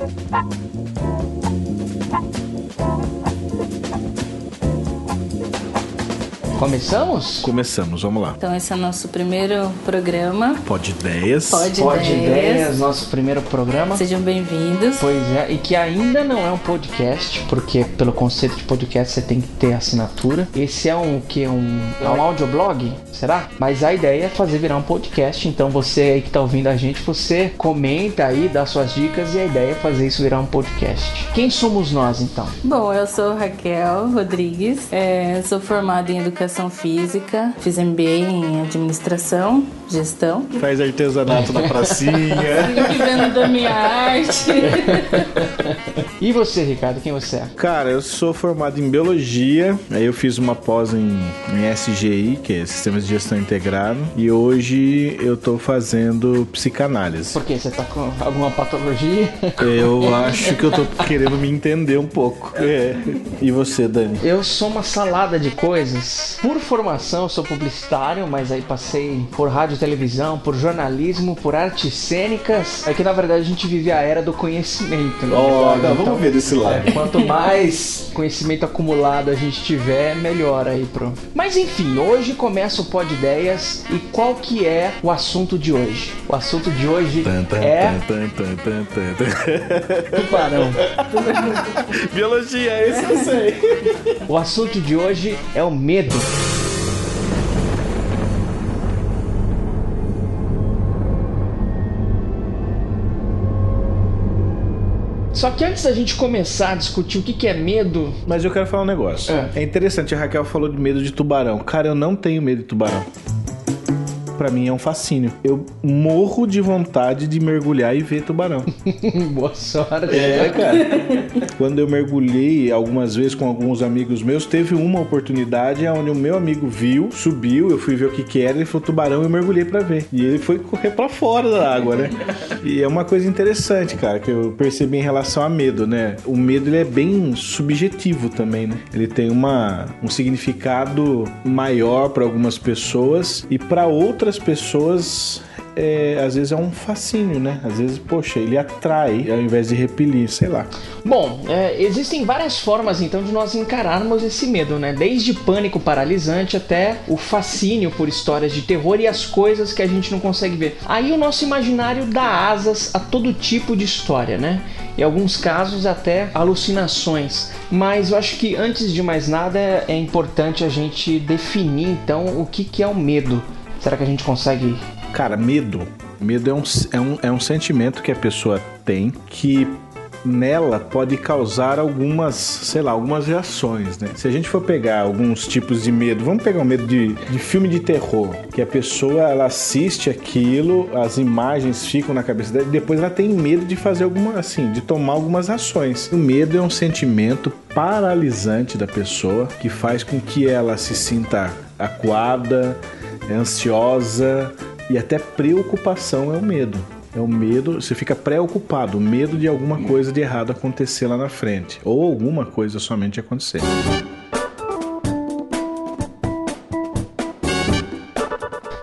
C'est Bye. Começamos? Começamos, vamos lá. Então esse é o nosso primeiro programa. Pode ideias. Pode, Pode ideias. ideias, nosso primeiro programa. Sejam bem-vindos. Pois é, e que ainda não é um podcast, porque pelo conceito de podcast você tem que ter assinatura. Esse é um que um, é um audioblog, será? Mas a ideia é fazer virar um podcast. Então você aí que tá ouvindo a gente, você comenta aí, dá suas dicas e a ideia é fazer isso virar um podcast. Quem somos nós então? Bom, eu sou Raquel Rodrigues, é, sou formada em Educação Física, fiz MBA em Administração, Gestão. Faz artesanato na pracinha. Fico vendo da minha arte. E você, Ricardo, quem você é? Cara, eu sou formado em Biologia, aí eu fiz uma pós em, em SGI, que é Sistemas de Gestão Integrado, e hoje eu tô fazendo psicanálise. Por quê? Você tá com alguma patologia? Eu acho que eu tô querendo me entender um pouco. É. E você, Dani? Eu sou uma salada de coisas. Por formação, eu sou publicitário, mas aí passei por rádio e televisão, por jornalismo, por artes cênicas. É que na verdade a gente vive a era do conhecimento, né? Então, ver desse lado. Quanto mais conhecimento acumulado a gente tiver, melhor aí pro. Mas enfim, hoje começa o Pod Ideias e qual que é o assunto de hoje? O assunto de hoje Tan, tan, é tan, tubarão. Biologia, esse eu sei. O assunto de hoje é o medo. Só que antes da gente começar a discutir o que que é medo, Mas eu quero falar um negócio. É. É. interessante, a Raquel falou de medo de tubarão. Cara, eu não tenho medo de tubarão. Pra mim é um fascínio. Eu morro de vontade de mergulhar e ver tubarão. boa sorte. É, cara. Quando eu mergulhei algumas vezes com alguns amigos meus, teve uma oportunidade onde o meu amigo viu, subiu, eu fui ver o que que era, ele falou tubarão, eu mergulhei pra ver. E ele foi correr pra fora da água, né? E é uma coisa interessante, cara, que eu percebi em relação a medo, né? O medo ele é bem subjetivo também, né? Ele tem uma, um significado maior pra algumas pessoas e pra outras pessoas é, às vezes é um fascínio, né? Às vezes, poxa, ele atrai ao invés de repelir, sei lá. Bom, é, existem várias formas então de nós encararmos esse medo, né? Desde pânico paralisante até o fascínio por histórias de terror e as coisas que a gente não consegue ver. Aí o nosso imaginário dá asas a todo tipo de história, né? Em alguns casos até alucinações. Mas eu acho que antes de mais nada é importante a gente definir então o que, que é o medo. Será que a gente consegue Cara, medo. Medo é um, é, um, é um sentimento que a pessoa tem que nela pode causar algumas, sei lá, algumas reações, né? Se a gente for pegar alguns tipos de medo, vamos pegar o medo de, de filme de terror, que a pessoa ela assiste aquilo, as imagens ficam na cabeça dela, e depois ela tem medo de fazer alguma, assim, de tomar algumas ações. O medo é um sentimento paralisante da pessoa que faz com que ela se sinta acuada, ansiosa e até preocupação é o medo. É o medo, você fica preocupado, medo de alguma coisa de errado acontecer lá na frente, ou alguma coisa somente acontecer.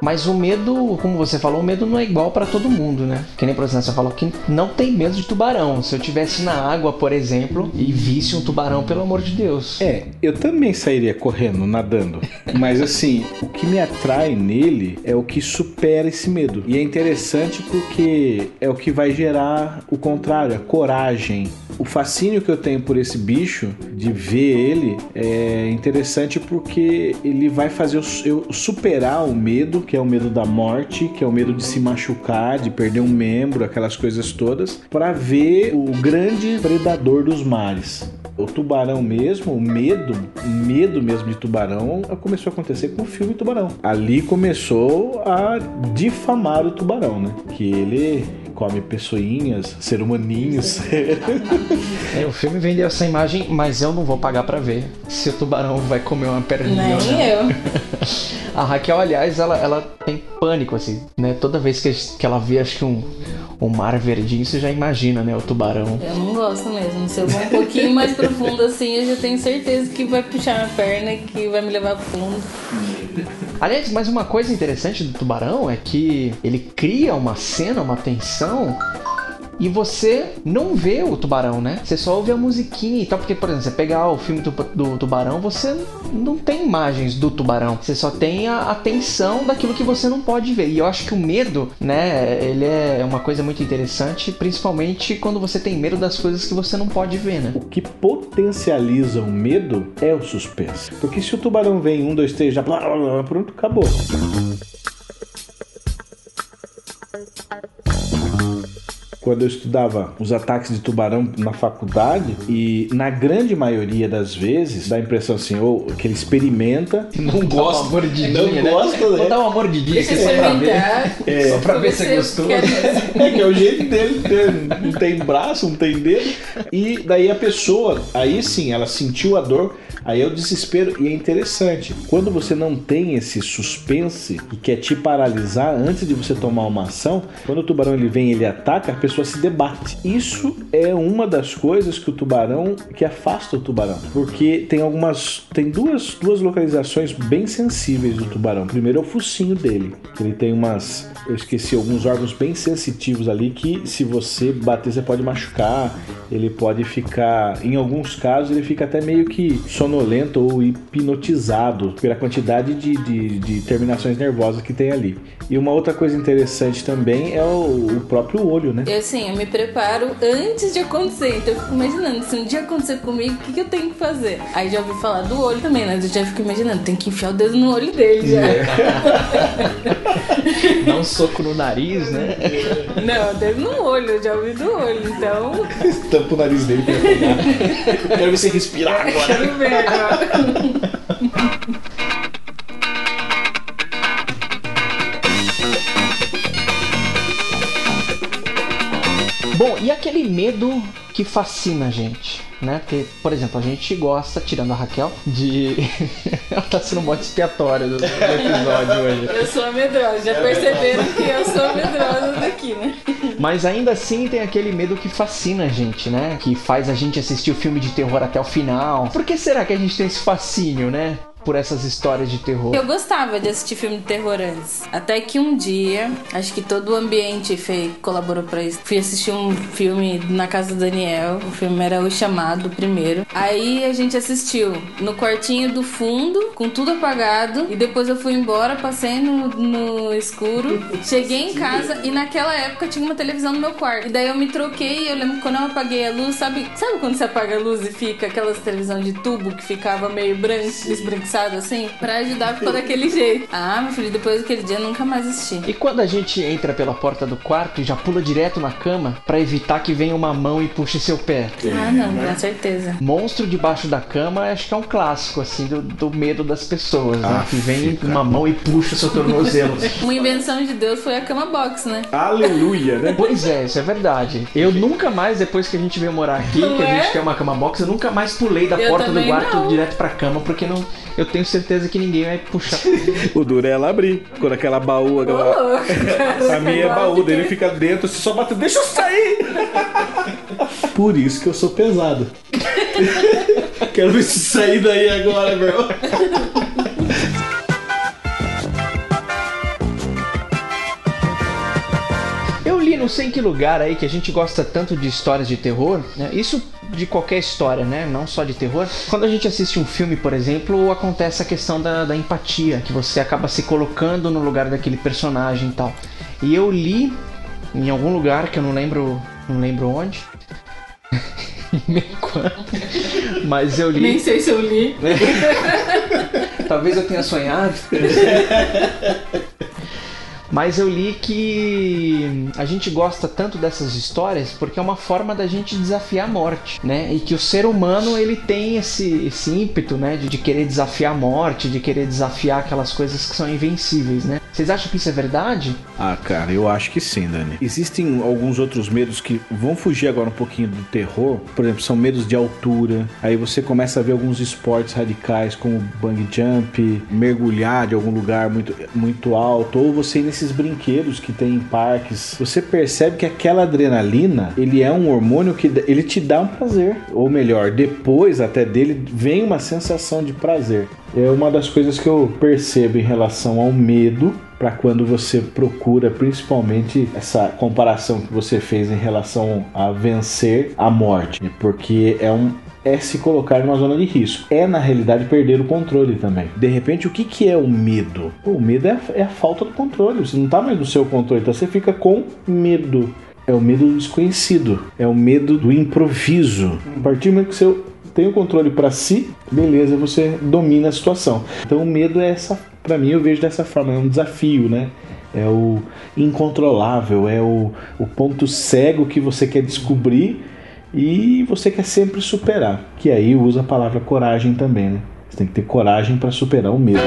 Mas o medo, como você falou, o medo não é igual pra todo mundo, né? Que nem, por exemplo, você falou que não tem medo de tubarão. Se eu tivesse na água, por exemplo, e visse um tubarão, pelo amor de Deus. É, eu também sairia correndo, nadando. Mas assim, o que me atrai nele é o que supera esse medo. E é interessante porque é o que vai gerar o contrário, a coragem. O fascínio que eu tenho por esse bicho, de ver ele, é interessante porque ele vai fazer eu- superar o medo, que é o medo da morte, que é o medo de se machucar, de perder um membro, aquelas coisas todas, para ver o grande predador dos mares. O tubarão mesmo, o medo, o medo mesmo de tubarão começou a acontecer com o filme Tubarão. Ali começou a difamar o tubarão, né? Que ele come pessoinhas, ser humaninhos. É, o filme vendeu essa imagem, mas eu não vou pagar pra ver se o tubarão vai comer uma perninha ou não. Nem eu. A Raquel, aliás, ela, ela tem pânico, assim, né? Toda vez que, que ela vê, acho que um, um mar verdinho, você já imagina, né? O tubarão. Eu não gosto mesmo. Se eu vou um pouquinho mais profundo assim, eu já tenho certeza que vai puxar minha perna e que vai me levar pro fundo. Aliás, mas uma coisa interessante do tubarão é que ele cria uma cena, uma tensão e você não vê o tubarão, né? Você só ouve a musiquinha e tal. Porque, por exemplo, você pegar o filme do, do tubarão, você não tem imagens do tubarão. Você só tem a atenção daquilo que você não pode ver. E eu acho que o medo, né, ele é uma coisa muito interessante, principalmente quando você tem medo das coisas que você não pode ver, né? O que potencializa o medo é o suspense. Porque se o tubarão vem um, dois, três, já blá, blá, blá, pronto, acabou. Quando eu estudava os ataques de tubarão na faculdade e na grande maioria das vezes dá a impressão assim, ou que ele experimenta, não gosta, mordidinha, não né? gosta, né? Vou dar uma mordidinha aqui só pra ver. É, só pra ver se é gostoso. É que é o jeito dele, não tem braço, não tem dedo. E daí a pessoa, aí sim, ela sentiu a dor, aí é o desespero. E é interessante, quando você não tem esse suspense que quer te paralisar antes de você tomar uma ação, quando o tubarão ele vem ele ataca, a pessoa se debate. Isso é uma das coisas que o tubarão que afasta o tubarão, porque tem algumas, tem duas, duas localizações bem sensíveis do tubarão. Primeiro é o focinho dele, ele tem umas, eu esqueci alguns órgãos bem sensitivos ali que se você bater você pode machucar, ele pode ficar, em alguns casos ele fica até meio que sonolento ou hipnotizado pela quantidade de, de, de terminações nervosas que tem ali. E uma outra coisa interessante também é o, o próprio olho, né? Assim, eu me preparo antes de acontecer. Então eu fico imaginando, se um dia acontecer comigo, o que, que eu tenho que fazer? Aí já ouvi falar do olho também, né? Eu já fico imaginando, tem que enfiar o dedo no olho dele já. Dá um soco no nariz, né? Não, dedo no olho, eu já ouvi do olho, então. Tampa o nariz dele pra pegar. Quero ver você respirar agora. Quero ver agora. Bom, e aquele medo que fascina a gente, né? Porque, por exemplo, a gente gosta, tirando a Raquel, de. Ela tá sendo um modo expiatório do, episódio hoje. Eu sou medrosa, já perceberam que eu sou medrosa daqui, né? Mas ainda assim tem aquele medo que fascina a gente, né? Que faz a gente assistir o filme de terror até o final. Por que será que a gente tem esse fascínio, né? Por essas histórias de terror. Eu gostava de assistir filme de terror antes. Até que um dia, acho que todo o ambiente fez, colaborou pra isso. Fui assistir um filme na casa do Daniel. O filme era O Chamado, primeiro. Aí a gente assistiu no quartinho do fundo, com tudo apagado. E depois eu fui embora, passei no, no escuro. Cheguei em casa e naquela época tinha uma televisão no meu quarto. E daí eu me troquei. Eu lembro que quando eu apaguei a luz, sabe, sabe quando você apaga a luz e fica aquelas televisão de tubo que ficava meio branco, esbranquiçado assim? Pra ajudar ficou daquele jeito. Ah, meu filho, depois daquele dia eu nunca mais assisti. E quando a gente entra pela porta do quarto e já pula direto na cama pra evitar que venha uma mão e puxe seu pé. Ah, não, com certeza. Monstro debaixo da cama, acho que é um clássico, assim, do, do medo das pessoas, né? Ah, que vem fica. uma mão e puxa seu tornozelo. Uma invenção de Deus foi a cama box, né? Aleluia, né? Pois é, isso é verdade. Eu nunca mais, depois que a gente veio morar aqui, Não que a é? gente tem uma cama box, eu nunca mais pulei da Eu porta do quarto não. direto pra cama, porque não, eu tenho certeza que ninguém vai puxar. O duro é ela abrir. Quando aquela baú, aquela... A minha é baú, dele fica dentro, você só bate, deixa eu sair! Por isso que eu sou pesado. Quero ver se sair daí agora, meu. Não sei em que lugar aí que a gente gosta tanto de histórias de terror, né? Isso de qualquer história, né? Não só de terror. Quando a gente assiste um filme, por exemplo, acontece a questão da, da empatia, que você acaba se colocando no lugar daquele personagem e tal. E eu li em algum lugar que eu não lembro, não lembro onde. Nem quando. Mas eu li. Nem sei se eu li. Talvez eu tenha sonhado. Mas eu li que a gente gosta tanto dessas histórias porque é uma forma da gente desafiar a morte, né? E que o ser humano ele tem esse, esse ímpeto, né? De, de querer desafiar a morte, de querer desafiar aquelas coisas que são invencíveis, né? Vocês acham que isso é verdade? Ah, cara, eu acho que sim, Dani. Existem alguns outros medos que vão fugir agora um pouquinho do terror. Por exemplo, são medos de altura. Aí você começa a ver alguns esportes radicais como bungee jump, mergulhar de algum lugar muito, muito alto, ou você ir nesses brinquedos que tem em parques. Você percebe que aquela adrenalina, ele é um hormônio que ele te dá um prazer. Ou melhor, depois até dele vem uma sensação de prazer. É uma das coisas que eu percebo em relação ao medo para quando você procura, principalmente essa comparação que você fez em relação a vencer a morte, porque é um é se colocar numa zona de risco. É, na realidade, perder o controle também. De repente, o que, que é o medo? o medo é a, é a falta do controle. Você não está mais no seu controle, então você fica com medo. É o medo do desconhecido. É o medo do improviso. A partir do momento que você tem o controle para si, beleza, você domina a situação. Então o medo é essa, para mim eu vejo dessa forma, é um desafio, né? É o incontrolável, é o, o ponto cego que você quer descobrir e você quer sempre superar. Que aí usa a palavra coragem também, né? Você tem que ter coragem para superar o medo.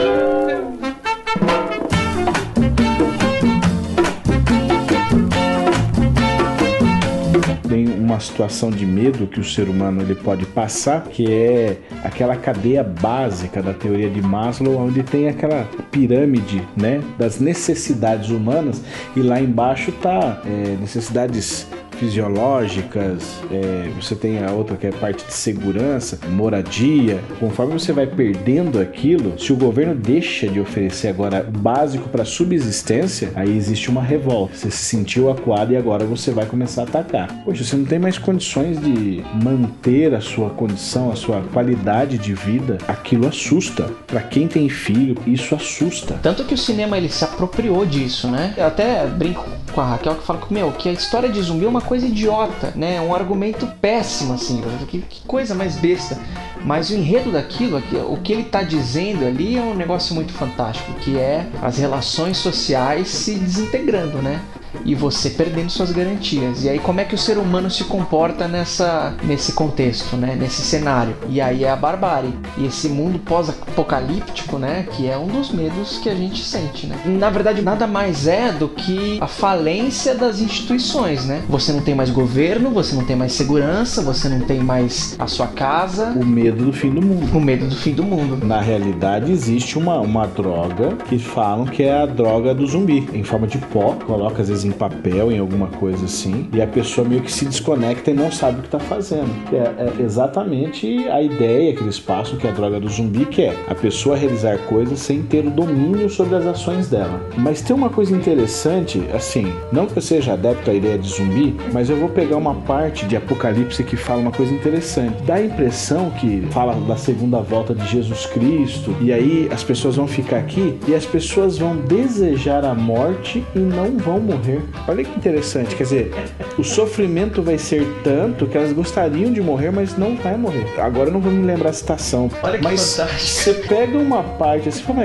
Tem uma situação de medo que o ser humano ele pode passar, que é aquela cadeia básica da teoria de Maslow, onde tem aquela pirâmide, né, das necessidades humanas e lá embaixo tá é, necessidades fisiológicas, é, você tem a outra que é parte de segurança, moradia. Conforme você vai perdendo aquilo, se o governo deixa de oferecer agora o básico para subsistência, aí existe uma revolta. Você se sentiu acuado e agora você vai começar a atacar. Poxa, você não tem mais condições de manter a sua condição, a sua qualidade de vida. Aquilo assusta. Para quem tem filho, isso assusta. Tanto que o cinema ele se apropriou disso, né? Eu até brinco com a Raquel que fala que, meu, que a história de zumbi é uma coisa idiota, né? Um argumento péssimo, assim. Que, que coisa mais besta. Mas o enredo daquilo, aqui, o que ele está dizendo ali é um negócio muito fantástico, que é as relações sociais se desintegrando, né? E você perdendo suas garantias. E aí como é que o ser humano se comporta nessa nesse contexto, né, nesse cenário? E aí é a barbárie. E esse mundo pós-apocalíptico, né, que é um dos medos que a gente sente, né? Na verdade, nada mais é do que a falência das instituições, né? Você não tem mais governo, você não tem mais segurança, você não tem mais a sua casa. O medo do fim do mundo. O medo do fim do mundo. Na realidade, existe uma, uma droga que falam que é a droga do zumbi, em forma de pó, coloca às vezes em papel, em alguma coisa assim, e a pessoa meio que se desconecta e não sabe o que está fazendo. É, é, exatamente a ideia que eles passam, que é a droga do zumbi, que é a pessoa realizar coisas sem ter o domínio sobre as ações dela. Mas tem uma coisa interessante, assim, não que eu seja adepto à ideia de zumbi, mas eu vou pegar uma parte de Apocalipse que fala uma coisa interessante. Dá a impressão que fala da segunda volta de Jesus Cristo, e aí as pessoas vão ficar aqui e as pessoas vão desejar a morte e não vão morrer morrer. Olha que interessante, quer dizer, o sofrimento vai ser tanto que elas gostariam de morrer, mas não vai morrer. Agora eu não vou me lembrar a citação. Olha que mas fantástico. você pega uma parte assim, fala,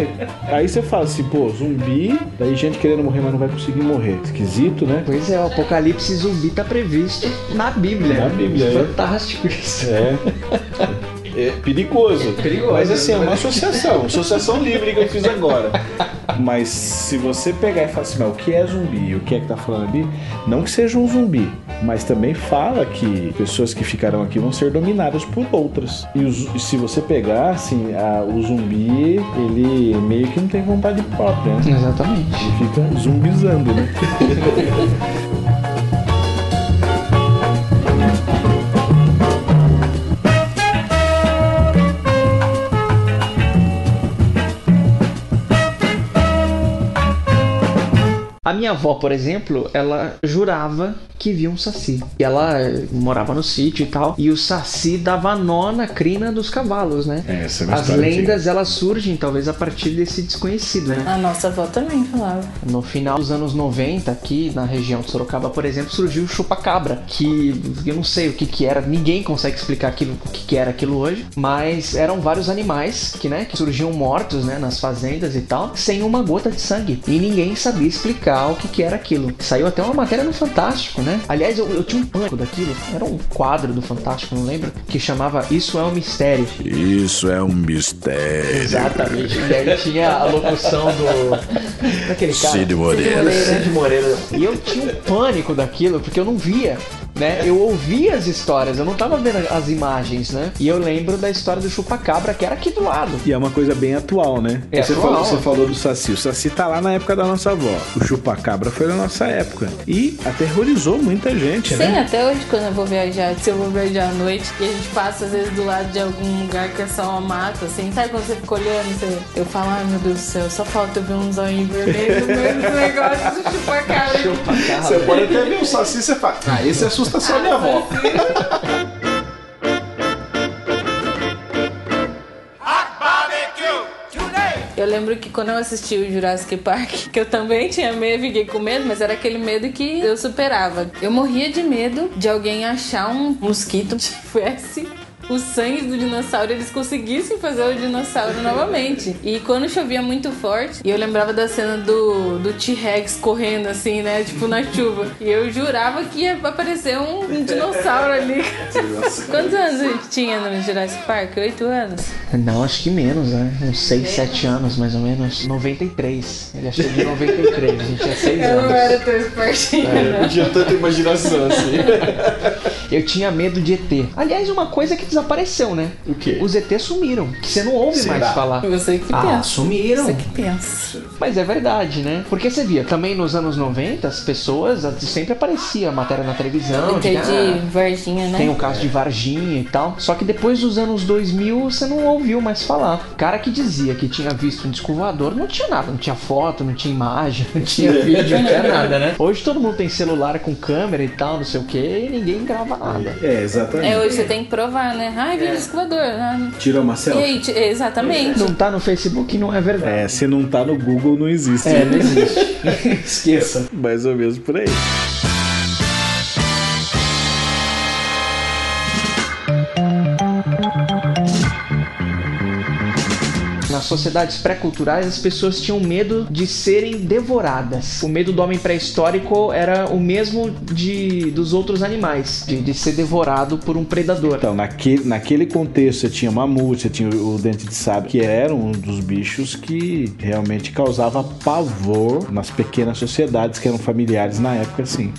aí você fala assim, pô, zumbi, daí gente querendo morrer, mas não vai conseguir morrer. Esquisito, né? Pois é, o apocalipse zumbi tá previsto na Bíblia. Na Bíblia, é. Fantástico isso. É. É perigoso. É perigoso. Mas assim, é uma associação. Associação livre que eu fiz agora. Mas se você pegar e falar assim, mas o que é zumbi? O que é que tá falando ali? Não que seja um zumbi, mas também fala que pessoas que ficarão aqui vão ser dominadas por outras. E os, se você pegar, assim, a, o zumbi, ele meio que não tem vontade própria, né? Exatamente. Ele fica zumbizando, né? minha avó, por exemplo, ela jurava que via um saci. E ela morava no sítio e tal. E o saci dava nó na crina dos cavalos, né? É, essa é uma As lendas antiga. elas surgem talvez a partir desse desconhecido, né? A nossa avó também falava. No final dos anos 90, aqui na região de Sorocaba, por exemplo, surgiu o chupa-cabra, que eu não sei o que que era, ninguém consegue explicar aquilo, o que que era aquilo hoje, mas eram vários animais que, né, que surgiam mortos, né, nas fazendas e tal, sem uma gota de sangue. E ninguém sabia explicar o que que era aquilo. Saiu até uma matéria no Fantástico, né? Aliás, eu, eu tinha um pânico daquilo, era um quadro do Fantástico, não lembro, que chamava Isso é um Mistério. Isso é um mistério. Exatamente. E aí tinha a locução do. daquele cara. Cid Moreira. Cid Moreira. E eu tinha um pânico daquilo, porque eu não via né? Eu ouvia as histórias, eu não tava vendo as imagens, né? E eu lembro da história do chupacabra que era aqui do lado. E é uma coisa bem atual, né? É você, atual. Falou, você falou do Saci. O Saci tá lá na época da nossa avó. O chupacabra foi da nossa época. E aterrorizou muita gente, Sim, né? até hoje quando eu vou viajar, se eu vou viajar à noite e a gente passa às vezes do lado de algum lugar que é só uma mata, assim, sabe quando você fica olhando, você... eu falo, ai meu Deus do céu, só falta eu ver um zóio vermelho no meio do negócio do chupacabra. Você pode até ver o Saci e você fala, ah, esse assusta só minha avó. Eu lembro que quando eu assisti o Jurassic Park, que eu também tinha medo, fiquei com medo, mas era aquele medo que eu superava. Eu morria de medo de alguém achar um mosquito que tivesse o sangue do dinossauro, eles conseguissem fazer o dinossauro novamente. E quando chovia muito forte, e eu lembrava da cena do, do T-Rex correndo assim, né? Tipo na chuva. E eu jurava que ia aparecer um, um dinossauro ali. Quantos anos a gente tinha no Jurassic Park? Oito anos? Não, acho que menos, né? Uns 6, 7 anos mais ou menos. 93. Ele achou de 93, a gente tinha 6 Eu não anos. era tão espertinha, não. tinha tanta imaginação assim. Eu tinha medo de ET. Aliás, uma coisa que desapareceu, né? O quê? Os ET sumiram, que você não ouve Será? mais falar. Você que Ah, pensa. sumiram. Você que pensa. Mas é verdade, né? Porque você via, também nos anos 90, as pessoas sempre aparecia matéria na televisão. de, Entendi, ah, Varginha, né? Tem o caso de Varginha e tal. Só que depois dos anos 2000 você não ouviu mais falar. O cara que dizia que tinha visto um disco voador não tinha nada. Não tinha foto, não tinha imagem, não tinha vídeo, não tinha nada, né? Hoje todo mundo tem celular com câmera e tal, não sei o que, e ninguém grava nada. É, exatamente. É, hoje você tem que provar, né? Ai, vídeo escovador. Ah, Tira uma E selfie. aí, ti- exatamente. Não tá no Facebook, não é verdade. É, se não tá no Google, não existe. É, não existe. Esqueça. Mais ou menos por aí. Sociedades pré-culturais, as pessoas tinham medo de serem devoradas. O medo do homem pré-histórico era o mesmo de dos outros animais, de, de ser devorado por um predador. Então, naquele, naquele contexto, você tinha mamute, você tinha o dente de sabre, que era um dos bichos que realmente causava pavor nas pequenas sociedades que eram familiares na época, assim.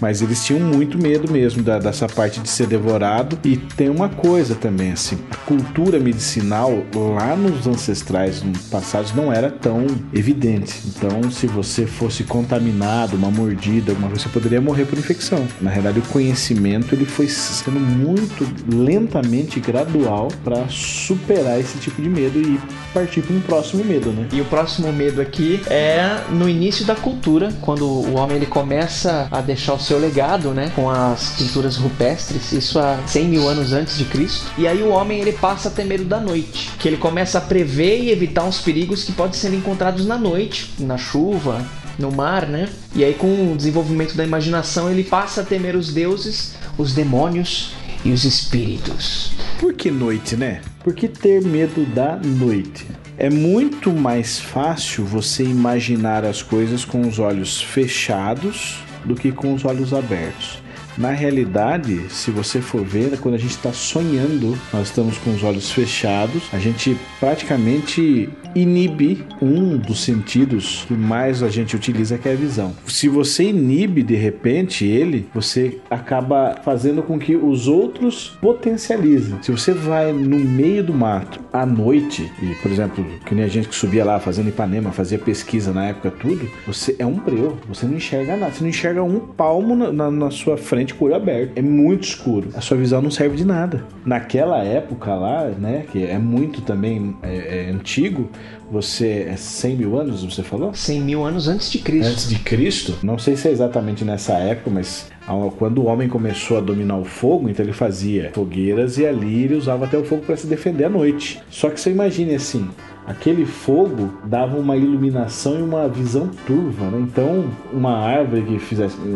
Mas eles tinham muito medo mesmo da- dessa parte de ser devorado. E tem uma coisa também, assim, a cultura medicinal lá nos ancestrais, no passados, não era tão evidente. Então, se você fosse contaminado, uma mordida, alguma coisa, você poderia morrer por infecção. Na realidade, o conhecimento ele foi sendo muito lentamente gradual para superar esse tipo de medo e partir para um próximo medo, né? E o próximo medo aqui é no início da cultura, quando o homem ele começa a deixar o seu legado, né, com as pinturas rupestres, isso há 100 mil anos antes de Cristo. E aí o homem ele passa a ter medo da noite, que ele começa a prever e evitar uns perigos que podem ser encontrados na noite, na chuva, no mar, né? E aí com o desenvolvimento da imaginação ele passa a temer os deuses, os demônios e os espíritos. Por que noite, né? Por que ter medo da noite? É muito mais fácil você imaginar as coisas com os olhos fechados do que com os olhos abertos. Na realidade, se você for ver, quando a gente está sonhando, nós estamos com os olhos fechados, a gente praticamente inibe um dos sentidos que mais a gente utiliza, que é a visão. Se você inibe de repente ele, você acaba fazendo com que os outros potencializem. Se você vai no meio do mato à noite, e por exemplo, que nem a gente que subia lá fazendo Ipanema, fazia pesquisa na época, tudo, você é um breu, você não enxerga nada, você não enxerga um palmo na, na- na sua frente com o olho aberto. É muito escuro. A sua visão não serve de nada. Naquela época lá, né, que é muito também é, é antigo, você é 100 mil anos, você falou? 100 mil anos antes de Cristo. Antes de Cristo, não sei se é exatamente nessa época, mas quando o homem começou a dominar o fogo, então ele fazia fogueiras e ali ele usava até o fogo para se defender à noite. Só que você imagine assim, aquele fogo dava uma iluminação e uma visão turva, né? Então, uma árvore que fizesse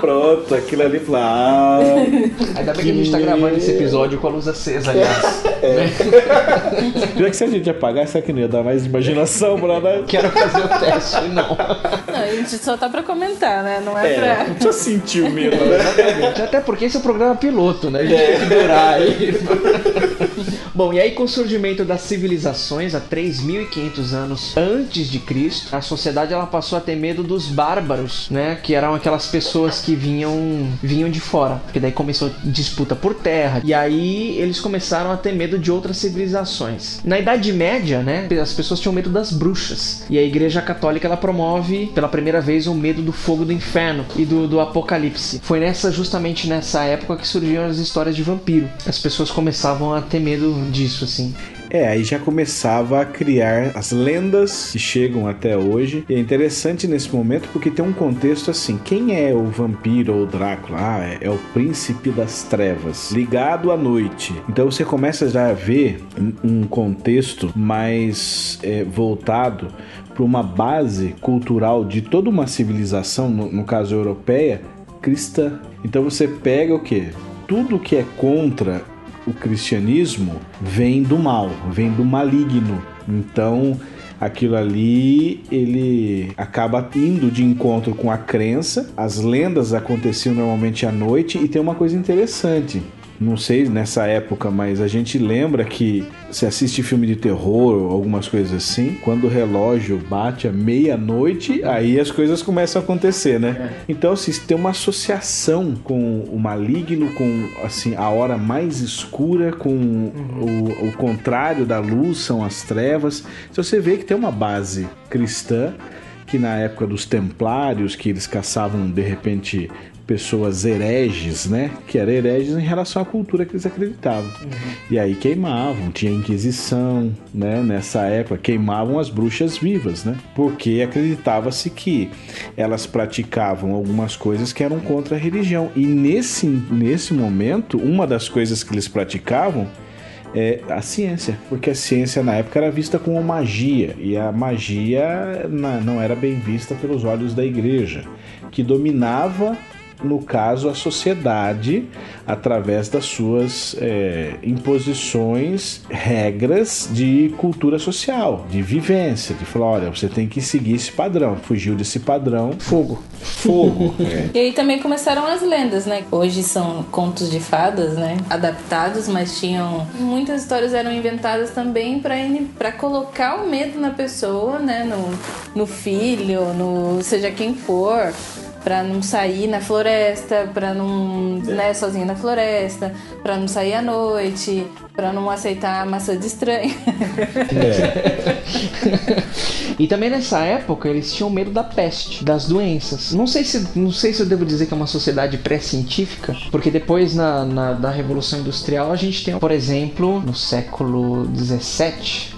Pronto, aquilo ali falou, ah, Ainda bem que a gente tá gravando esse episódio com a luz acesa, aliás. já que se a gente apagar, será que não ia dar mais imaginação pra nós? Quero fazer o teste, não. Não, a gente só tá pra comentar, né? Não é, É, pra. sentir o medo, né? Até porque esse é o programa piloto, né? A gente tem que durar aí. Bom, e aí com o surgimento das civilizações há 3.500 anos antes de Cristo, a sociedade ela passou a ter medo dos bárbaros, né? Que eram aquelas pessoas que vinham vinham de fora, porque daí começou disputa por terra. E aí eles começaram a ter medo de outras civilizações. Na Idade Média, né, as pessoas tinham medo das bruxas. E a Igreja Católica ela promove pela primeira vez o medo do fogo do inferno e do, do apocalipse. Foi nessa justamente nessa época que surgiram as histórias de vampiro. As pessoas começavam a ter medo disso assim. É, aí já começava a criar as lendas que chegam até hoje. E é interessante nesse momento porque tem um contexto assim: quem é o vampiro ou Drácula? Ah, é, é o príncipe das trevas, ligado à noite. Então você começa já a ver um contexto mais é, voltado para uma base cultural de toda uma civilização, no, no caso europeia, cristã. Então você pega o que? Tudo que é contra o cristianismo vem do mal, vem do maligno. Então, aquilo ali ele acaba indo de encontro com a crença. As lendas aconteciam normalmente à noite e tem uma coisa interessante não sei nessa época, mas a gente lembra que se assiste filme de terror ou algumas coisas assim, quando o relógio bate à meia-noite, aí as coisas começam a acontecer, né? É. Então, assim, tem uma associação com o maligno, com assim a hora mais escura, com uhum. o, o contrário da luz, são as trevas. Então você vê que tem uma base cristã que na época dos templários, que eles caçavam de repente pessoas hereges, né? Que eram hereges em relação à cultura que eles acreditavam. Uhum. E aí queimavam, tinha Inquisição, né? Nessa época, queimavam as bruxas vivas, né? Porque acreditava-se que elas praticavam algumas coisas que eram contra a religião. E nesse, nesse momento, uma das coisas que eles praticavam é a ciência, porque a ciência na época era vista como magia e a magia não era bem vista pelos olhos da igreja, que dominava no caso, a sociedade, através das suas é, imposições, regras de cultura social, de vivência, de falar, olha, você tem que seguir esse padrão, fugiu desse padrão, fogo. Fogo. é. E aí também começaram as lendas, né? Hoje são contos de fadas, né? Adaptados, mas tinham. Muitas histórias eram inventadas também para colocar o medo na pessoa, né? No, no filho, no seja quem for para não sair na floresta, para não, né, sozinho na floresta, para não sair à noite, para não aceitar maçã de estranho. É. e também nessa época eles tinham medo da peste, das doenças. Não sei se, não sei se eu devo dizer que é uma sociedade pré-científica, porque depois na, na da Revolução Industrial a gente tem, por exemplo, no século 17,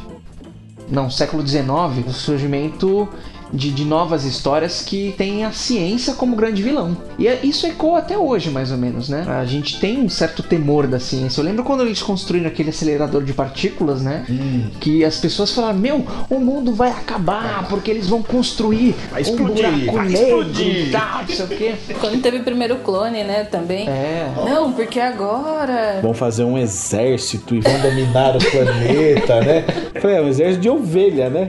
não, século 19, o surgimento de, de novas histórias que tem a ciência como grande vilão. E é, isso ecoa até hoje, mais ou menos, né? A gente tem um certo temor da ciência. Eu lembro quando eles construíram aquele acelerador de partículas, né? Hum. Que as pessoas falaram: Meu, o mundo vai acabar porque eles vão construir vai explodir, um buraco negro e tal, não sei o quê. Quando teve o primeiro clone, né? Também. É. Não, porque agora. Vão fazer um exército e vão dominar o planeta, né? Falei, é um exército de ovelha, né?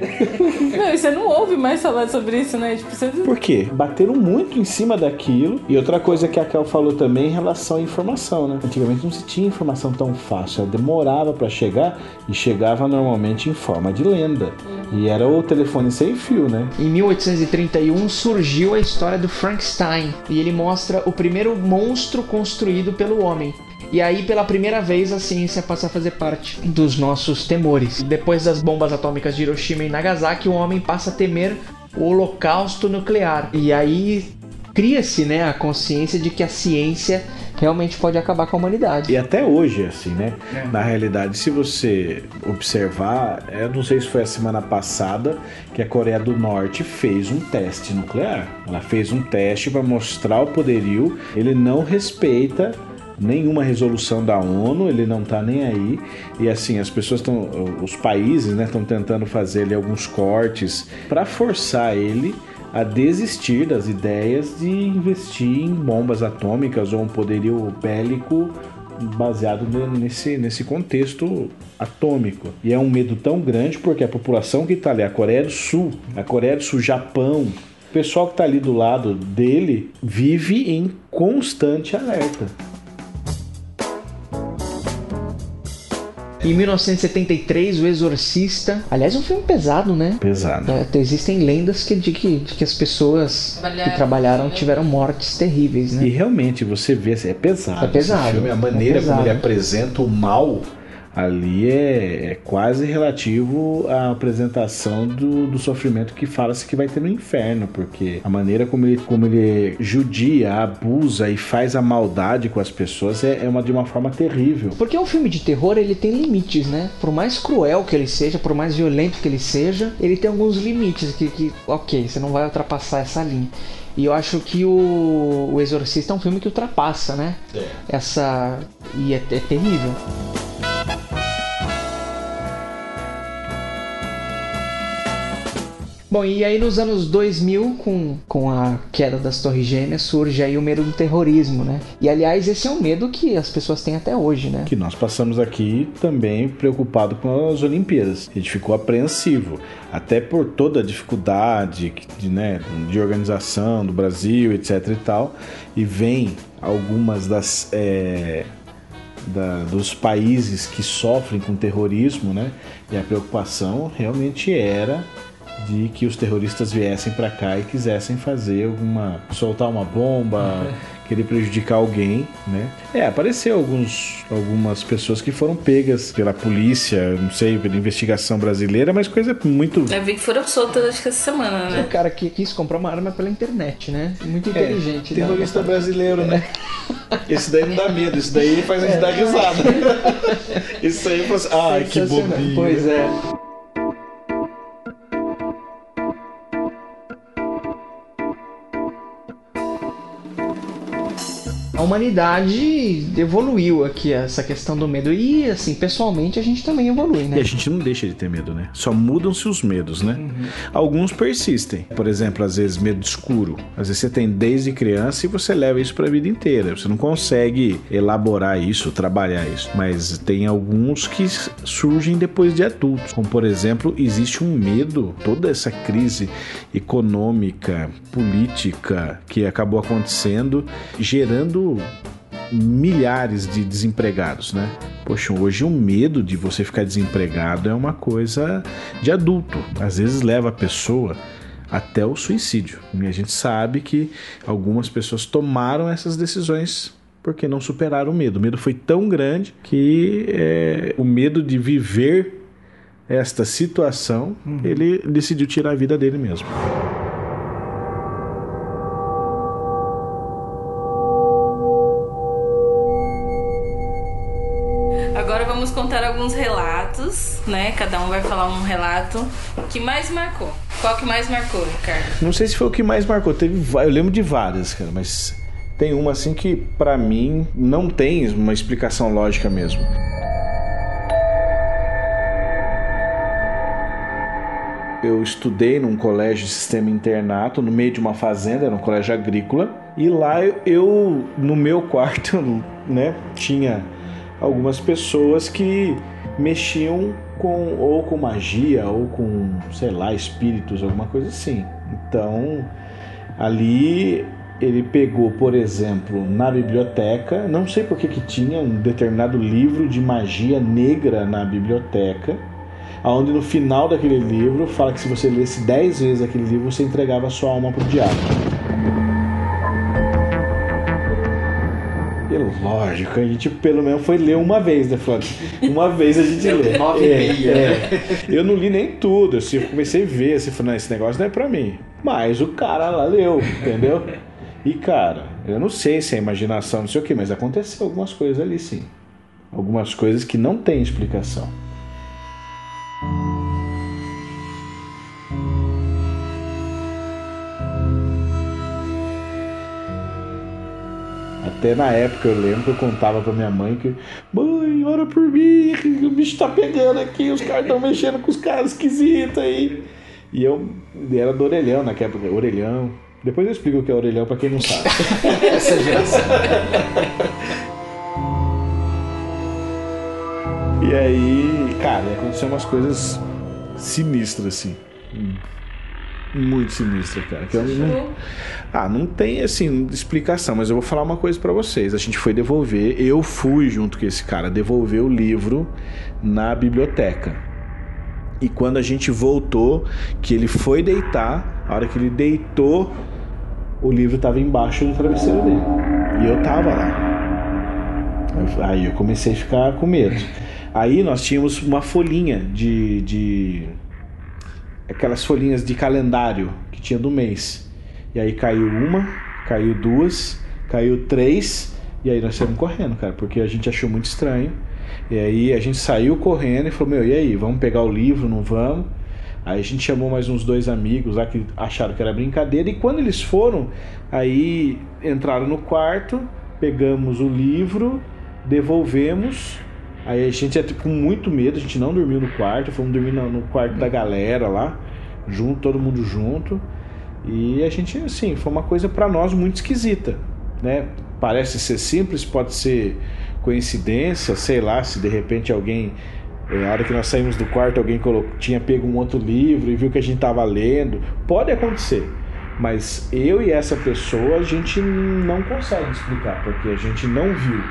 Não, e você não ouve mais falar sobre isso, né? Tipo, você... Por quê? Bateram muito em cima daquilo. E outra coisa que a Kel falou também em relação à informação, né? Antigamente não se tinha informação tão fácil. Ela demorava para chegar e chegava normalmente em forma de lenda. Uhum. E era o telefone sem fio, né? Em 1831 surgiu a história do Frankenstein. E ele mostra o primeiro monstro construído pelo homem. E aí, pela primeira vez, a ciência passa a fazer parte dos nossos temores. Depois das bombas atômicas de Hiroshima e Nagasaki, o homem passa a temer o holocausto nuclear. E aí cria-se né, a consciência de que a ciência realmente pode acabar com a humanidade. E até hoje, assim, né? É. Na realidade, se você observar, eu não sei se foi a semana passada que a Coreia do Norte fez um teste nuclear. Ela fez um teste para mostrar o poderio. Ele não respeita nenhuma resolução da ONU, ele não está nem aí. E assim, as pessoas estão, os países, né, estão tentando fazer ali alguns cortes para forçar ele a desistir das ideias de investir em bombas atômicas ou um poderio bélico baseado nesse, nesse contexto atômico. E é um medo tão grande porque a população que está ali, a Coreia do Sul, a Coreia do Sul, Japão, o pessoal que está ali do lado dele vive em constante alerta. Em 1973, O Exorcista. Aliás, é um filme pesado, né? Pesado. É, existem lendas que, de, que, de que as pessoas Trabalharam. que trabalharam tiveram mortes terríveis, né? E realmente você vê, assim, é pesado. É pesado, esse filme, a é maneira como pesado. ele apresenta o mal ali é, é quase relativo à apresentação do, do sofrimento que fala-se que vai ter no inferno, porque a maneira como ele, como ele judia, abusa e faz a maldade com as pessoas é, é uma de uma forma terrível. Porque um filme de terror, ele tem limites, né? Por mais cruel que ele seja, por mais violento que ele seja, ele tem alguns limites que, que ok, você não vai ultrapassar essa linha. E eu acho que o, o Exorcista é um filme que ultrapassa, né? Essa. E é, é terrível. Bom, e aí nos anos 2000, com, com a queda das Torres Gêmeas, surge aí o medo do terrorismo, né? E aliás, esse é um medo que as pessoas têm até hoje, né? Que nós passamos aqui também preocupado com as Olimpíadas. A gente ficou apreensivo, até por toda a dificuldade de, né, de organização do Brasil, etc e tal. E vem algumas das é, da- dos países que sofrem com terrorismo, né? E a preocupação realmente era de que os terroristas viessem para cá e quisessem fazer alguma soltar uma bomba, querer prejudicar alguém, né? É, apareceu alguns algumas pessoas que foram pegas pela polícia, não sei, pela investigação brasileira, mas coisa muito Eu vi que foram soltas acho que essa semana, O né? cara que quis comprar uma arma pela internet, né? Muito inteligente. né? terrorista brasileiro, né? Esse daí não dá medo, esse daí faz a gente dar risada. Isso aí, faz... ai, que bobinho. Pois é. A humanidade evoluiu aqui essa questão do medo e assim, pessoalmente a gente também evolui, E né? a gente não deixa de ter medo, né? Só mudam-se os medos, né? Alguns persistem. Por exemplo, às vezes medo escuro. Às vezes você tem desde criança e você leva isso pra vida inteira. Você não consegue elaborar isso, trabalhar isso. Mas tem alguns que surgem depois de adultos. Como, por exemplo, existe um medo, toda essa crise econômica, política que acabou acontecendo, gerando milhares de desempregados, né? Poxa, hoje o medo de você ficar desempregado é uma coisa de adulto. Às vezes leva a pessoa até o suicídio. E a gente sabe que algumas pessoas tomaram essas decisões porque não superaram o medo. O medo foi tão grande que é, o medo de viver esta situação, ele decidiu tirar a vida dele mesmo. Vamos contar alguns relatos, né? Cada um vai falar um relato que mais marcou. Qual que mais marcou, Ricardo? Não sei se foi o que mais marcou. Teve, eu lembro de várias, cara, mas tem uma assim que pra mim não tem uma explicação lógica mesmo. Eu estudei num colégio de sistema internato, no meio de uma fazenda, era um colégio agrícola, e lá eu, no meu quarto, né, tinha algumas pessoas que mexiam com ou com magia ou com, sei lá, espíritos, alguma coisa assim. Então, ali ele pegou, por exemplo, na biblioteca, não sei por que tinha um determinado livro de magia negra na biblioteca, onde no final daquele livro fala que se você lesse 10 vezes aquele livro, você entregava sua alma pro diabo. Lógico, a gente pelo menos foi ler uma vez, né, Flávio? Uma vez a gente lê. Nove e É, meia. é. Eu não li nem tudo, assim, eu comecei a ver, assim, falando, "Não, esse negócio não é pra mim. Mas o cara lá leu, entendeu? E cara, eu não sei se é imaginação, não sei o que, mas aconteceu algumas coisas ali sim. Algumas coisas que não tem explicação. Até na época eu lembro que eu contava pra minha mãe que Mãe, ora por mim, o bicho tá pegando aqui, os caras estão mexendo com os caras esquisitos aí. E eu era do orelhão naquela época, orelhão. Depois eu explico o que é orelhão pra quem não sabe. Essa geração. E aí, cara, aconteceu umas coisas sinistras assim. Muito sinistra, cara. Que eu não... Ah, não tem assim explicação, mas eu vou falar uma coisa para vocês. A gente foi devolver, eu fui junto com esse cara devolver o livro na biblioteca. E quando a gente voltou, que ele foi deitar, a hora que ele deitou, o livro estava embaixo do travesseiro dele. E eu tava lá. Aí eu comecei a ficar com medo. Aí nós tínhamos uma folhinha de, de aquelas folhinhas de calendário que tinha do mês. E aí caiu uma, caiu duas, caiu três, e aí nós saímos correndo, cara, porque a gente achou muito estranho. E aí a gente saiu correndo e falou: Meu, e aí, vamos pegar o livro, não vamos? Aí a gente chamou mais uns dois amigos lá que acharam que era brincadeira. E quando eles foram, aí entraram no quarto, pegamos o livro, devolvemos. Aí a gente ia com muito medo, a gente não dormiu no quarto, fomos dormir no quarto da galera lá, junto, todo mundo junto. E a gente, assim, foi uma coisa para nós muito esquisita, né? Parece ser simples, pode ser coincidência, sei lá, se de repente alguém é, a hora que nós saímos do quarto, alguém colocou, tinha pego um outro livro e viu que a gente estava lendo. Pode acontecer. Mas eu e essa pessoa a gente não consegue explicar, porque a gente não viu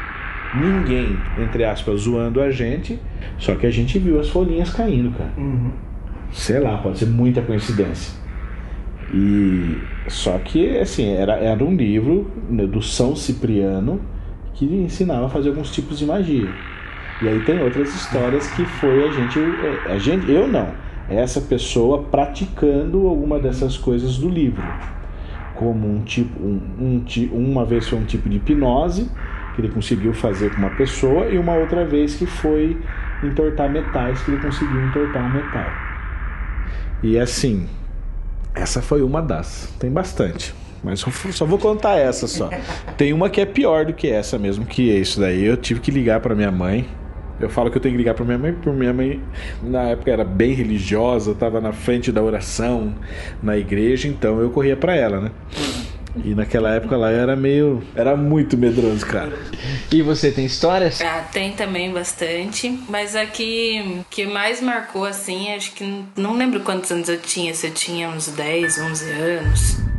ninguém, entre aspas, zoando a gente, só que a gente viu as folhinhas caindo, cara. Uhum. Sei lá, pode ser muita coincidência. E só que assim, era, era um livro né, do São Cipriano que ensinava a fazer alguns tipos de magia. E aí tem outras histórias que foi a gente, é, a gente, eu não, essa pessoa praticando alguma dessas coisas do livro, como um tipo, um, um, uma vez foi um tipo de hipnose que ele conseguiu fazer com uma pessoa e uma outra vez que foi entortar metais que ele conseguiu entortar um metal. E assim, essa foi uma das, tem bastante. Mas só vou contar essa só. Tem uma que é pior do que essa mesmo, que é isso daí. Eu tive que ligar para minha mãe eu falo que eu tenho que ligar para minha mãe, porque minha mãe na época era bem religiosa, estava na frente da oração na igreja, então eu corria para ela, né? E naquela época lá era meio. Era muito medroso, cara. E você tem histórias? Ah, tem também bastante. Mas a que, que mais marcou, assim, acho que. Não lembro quantos anos eu tinha, se eu tinha uns 10, 11 anos.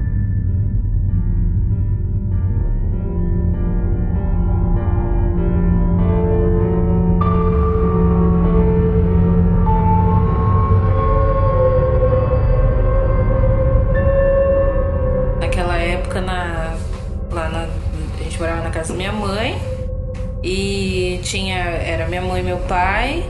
Pai,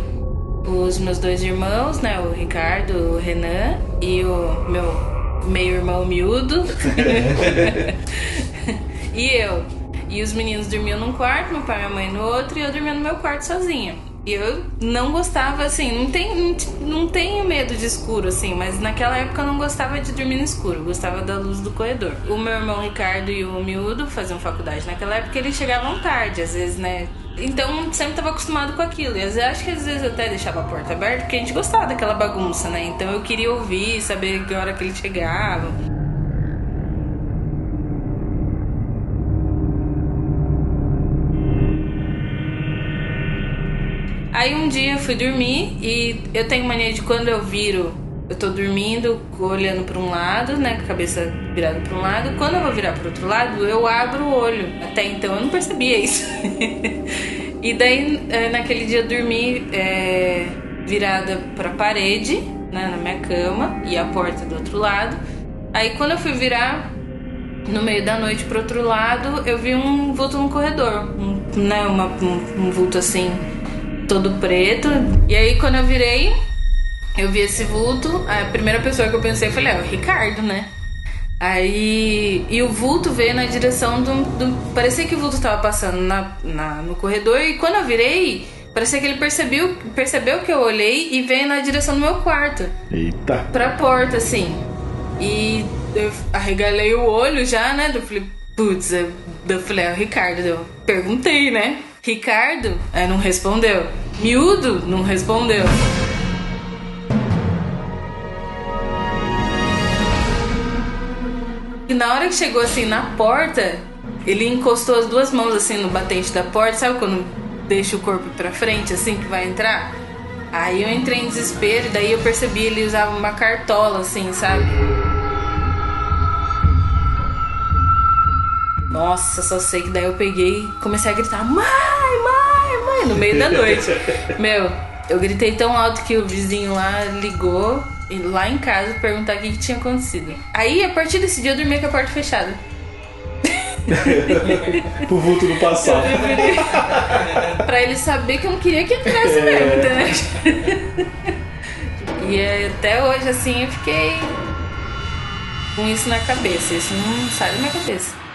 os meus dois irmãos, né? O Ricardo, o Renan e o meu meio-irmão miúdo. e eu. E os meninos dormiam num quarto, meu pai e minha mãe no outro, e eu dormia no meu quarto sozinha. E eu não gostava, assim, não, tem, não tenho medo de escuro, assim, mas naquela época eu não gostava de dormir no escuro, gostava da luz do corredor. O meu irmão Ricardo e o miúdo faziam faculdade naquela época, eles chegavam tarde, às vezes, né? Então sempre estava acostumado com aquilo. E eu acho que às vezes eu até deixava a porta aberta porque a gente gostava daquela bagunça, né? Então eu queria ouvir, saber que hora que ele chegava. Aí um dia eu fui dormir e eu tenho mania de quando eu viro, eu tô dormindo, olhando para um lado, né, com a cabeça virada para um lado. Quando eu vou virar para outro lado, eu abro o olho. Até então eu não percebia isso. e daí é, naquele dia eu dormi é, virada para a parede, né, na minha cama e a porta do outro lado. Aí quando eu fui virar no meio da noite pro outro lado, eu vi um vulto no corredor, um, né, uma, um, um vulto assim todo preto. E aí quando eu virei, eu vi esse vulto, a primeira pessoa que eu pensei, foi é o Ricardo, né? Aí. E o vulto veio na direção do. do parecia que o vulto tava passando na, na, no corredor. E quando eu virei, parecia que ele percebeu, percebeu que eu olhei e veio na direção do meu quarto. Eita! Pra porta, assim. E eu arregalei o olho já, né? Eu falei, putz, eu, eu falei, é o Ricardo. Eu perguntei, né? Ricardo? É, não respondeu. Miúdo? Não respondeu. E na hora que chegou assim na porta, ele encostou as duas mãos assim no batente da porta, sabe quando deixa o corpo pra frente assim que vai entrar? Aí eu entrei em desespero e daí eu percebi ele usava uma cartola assim, sabe? Nossa, só sei que daí eu peguei e comecei a gritar: Mãe, mãe, mãe, no meio da noite. Meu, eu gritei tão alto que o vizinho lá ligou e lá em casa perguntar o que, que tinha acontecido. Aí, a partir desse dia, eu dormia com a porta fechada. Pro vulto do passado. pra ele saber que eu não queria que entrasse mesmo, entendeu? e até hoje, assim, eu fiquei com isso na cabeça. Isso não sai da minha cabeça.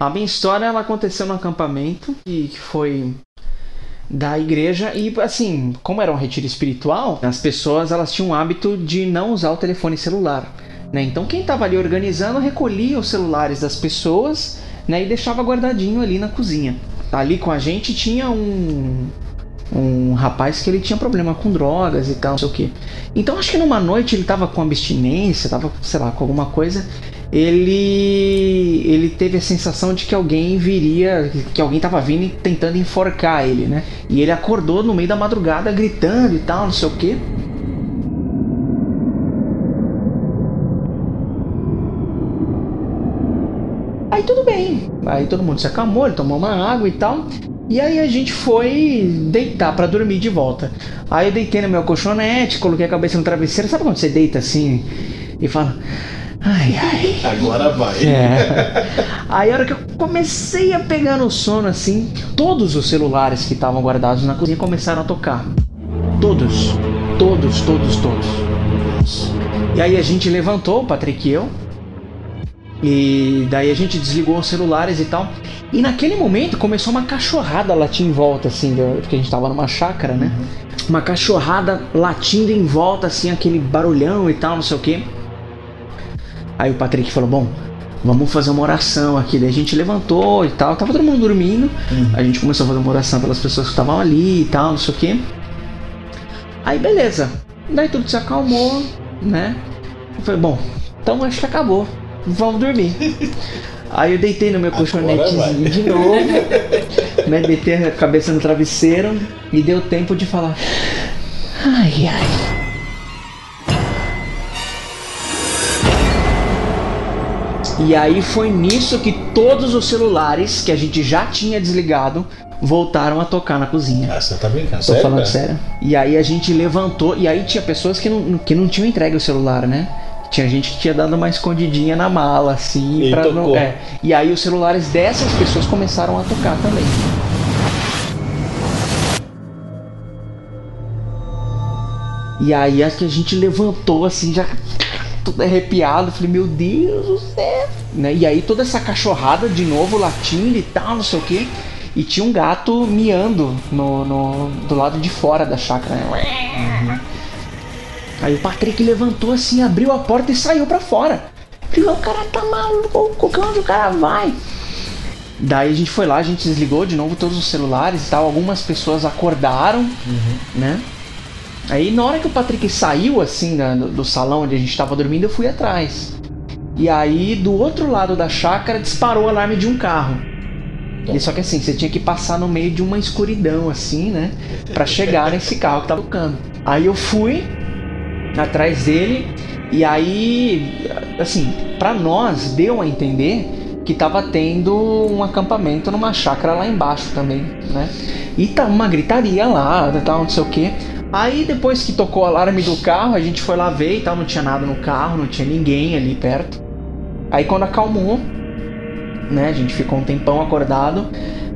A minha história ela aconteceu no acampamento que, que foi da igreja e assim, como era um retiro espiritual, as pessoas elas tinham o hábito de não usar o telefone celular, né? Então quem estava ali organizando recolhia os celulares das pessoas, né, e deixava guardadinho ali na cozinha. Ali com a gente tinha um um rapaz que ele tinha problema com drogas e tal, não sei o que. Então acho que numa noite ele tava com abstinência, tava, sei lá, com alguma coisa. Ele ele teve a sensação de que alguém viria, que alguém tava vindo e tentando enforcar ele, né? E ele acordou no meio da madrugada gritando e tal, não sei o que. Aí tudo bem. Aí todo mundo se acalmou, ele tomou uma água e tal. E aí a gente foi deitar para dormir de volta. Aí eu deitei no meu colchonete, coloquei a cabeça no travesseiro. Sabe quando você deita assim e fala. Ai, ai. Agora vai. É. Aí a hora que eu comecei a pegar no sono assim, todos os celulares que estavam guardados na cozinha começaram a tocar. Todos. Todos, todos, todos. E aí a gente levantou, o Patrick e eu. E daí a gente desligou os celulares e tal. E naquele momento começou uma cachorrada latir em volta, assim, porque a gente tava numa chácara, né? Uma cachorrada latindo em volta, assim, aquele barulhão e tal, não sei o que. Aí o Patrick falou: Bom, vamos fazer uma oração aqui. Daí a gente levantou e tal, tava todo mundo dormindo. A gente começou a fazer uma oração pelas pessoas que estavam ali e tal, não sei o que. Aí beleza. Daí tudo se acalmou, né? Eu falei: Bom, então acho que acabou. Vamos dormir. Aí eu deitei no meu colchonetezinho de novo, né? Deitei a cabeça no travesseiro e deu tempo de falar. Ai, ai. E aí foi nisso que todos os celulares que a gente já tinha desligado voltaram a tocar na cozinha. Ah, você tá brincando? Tô sério, falando cara? sério. E aí a gente levantou, e aí tinha pessoas que não, que não tinham entregue o celular, né? Tinha gente que tinha dado uma escondidinha na mala, assim, E pra não. É. E aí os celulares dessas pessoas começaram a tocar também. E aí acho que a gente levantou assim, já tudo arrepiado. Falei, meu Deus do céu. Né? E aí toda essa cachorrada de novo latindo e tal, não sei o que. E tinha um gato miando no, no- do lado de fora da chácara. né? Aí o Patrick levantou assim, abriu a porta e saiu pra fora. Falei, o cara tá maluco, onde o cara vai? Daí a gente foi lá, a gente desligou de novo todos os celulares e tal. Algumas pessoas acordaram, né? Aí na hora que o Patrick saiu assim da- do, salão onde a gente tava dormindo, eu fui atrás. E aí do outro lado da chácara disparou o alarme de um carro. E só que assim, você tinha que passar no meio de uma escuridão assim, né? Pra chegar nesse carro que tava tocando. Aí eu fui atrás dele e aí, assim, pra nós deu a entender que tava tendo um acampamento numa chácara lá embaixo também, né? E tá uma gritaria lá, tal, não sei o que. Aí depois que tocou o alarme do carro, a gente foi lá ver e tal, não tinha nada no carro, não tinha ninguém ali perto. Aí quando acalmou, né, a gente ficou um tempão acordado.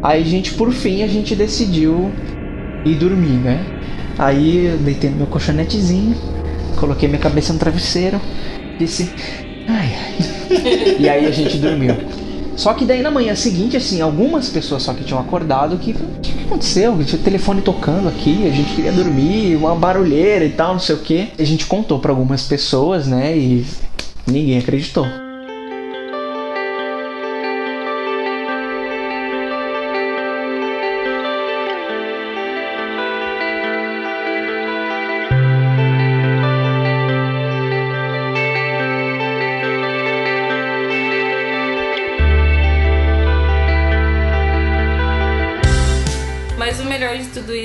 Aí a gente, por fim, a gente decidiu ir dormir, né? Aí eu deitei no meu colchonetezinho, coloquei minha cabeça no travesseiro, disse, ai, ai. e aí a gente dormiu. Só que daí na manhã seguinte, assim, algumas pessoas só que tinham acordado que, o que aconteceu? Tinha telefone tocando aqui, a gente queria dormir, uma barulheira e tal, não sei o que. A gente contou pra algumas pessoas, né, e ninguém acreditou.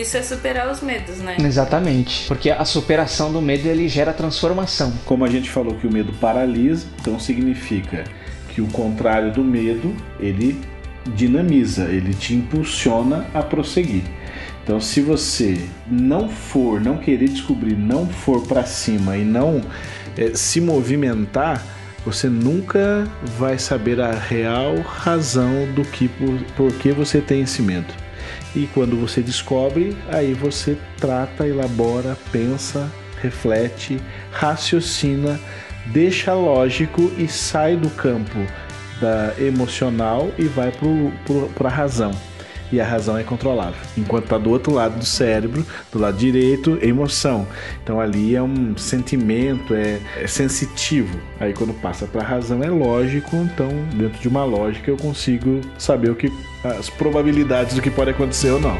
Isso é superar os medos, né? Exatamente. Porque a superação do medo ele gera transformação. Como a gente falou que o medo paralisa, então significa que o contrário do medo, ele dinamiza, ele te impulsiona a prosseguir. Então, se você não for, não querer descobrir, não for para cima e não é, se movimentar, você nunca vai saber a real razão do que por, por que você tem esse medo. E quando você descobre, aí você trata, elabora, pensa, reflete, raciocina, deixa lógico e sai do campo da emocional e vai para a razão e a razão é controlável. Enquanto está do outro lado do cérebro, do lado direito, emoção. Então ali é um sentimento, é, é sensitivo. Aí quando passa para a razão é lógico, então dentro de uma lógica eu consigo saber o que as probabilidades do que pode acontecer ou não.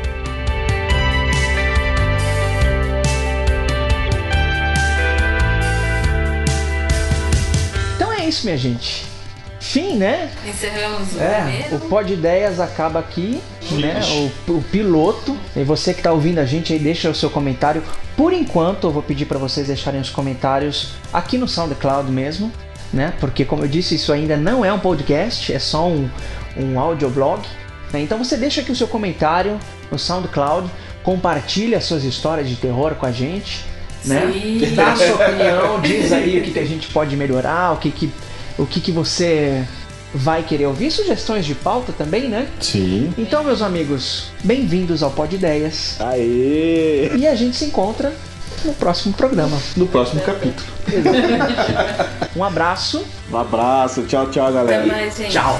Então é isso, minha gente fim, né? Encerramos o é, O Pod Ideias acaba aqui, né? O, o, piloto. E você que está ouvindo a gente aí, deixa o seu comentário. Por enquanto, eu vou pedir para vocês deixarem os comentários aqui no SoundCloud mesmo, né? Porque, como eu disse, isso ainda não é um podcast, é só um, um audioblog. Né? Então você deixa aqui o seu comentário no SoundCloud, compartilha suas histórias de terror com a gente. Né? Dá a sua opinião, diz aí o que, que a gente pode melhorar, o que, que o que, que você vai querer ouvir. Sugestões de pauta também, né? Sim. Então, meus amigos, bem-vindos ao Pod Ideias. Aê! E a gente se encontra no próximo programa. No próximo capítulo. Exatamente. um abraço. Um abraço. Tchau, tchau, galera. Até mais, gente. Tchau.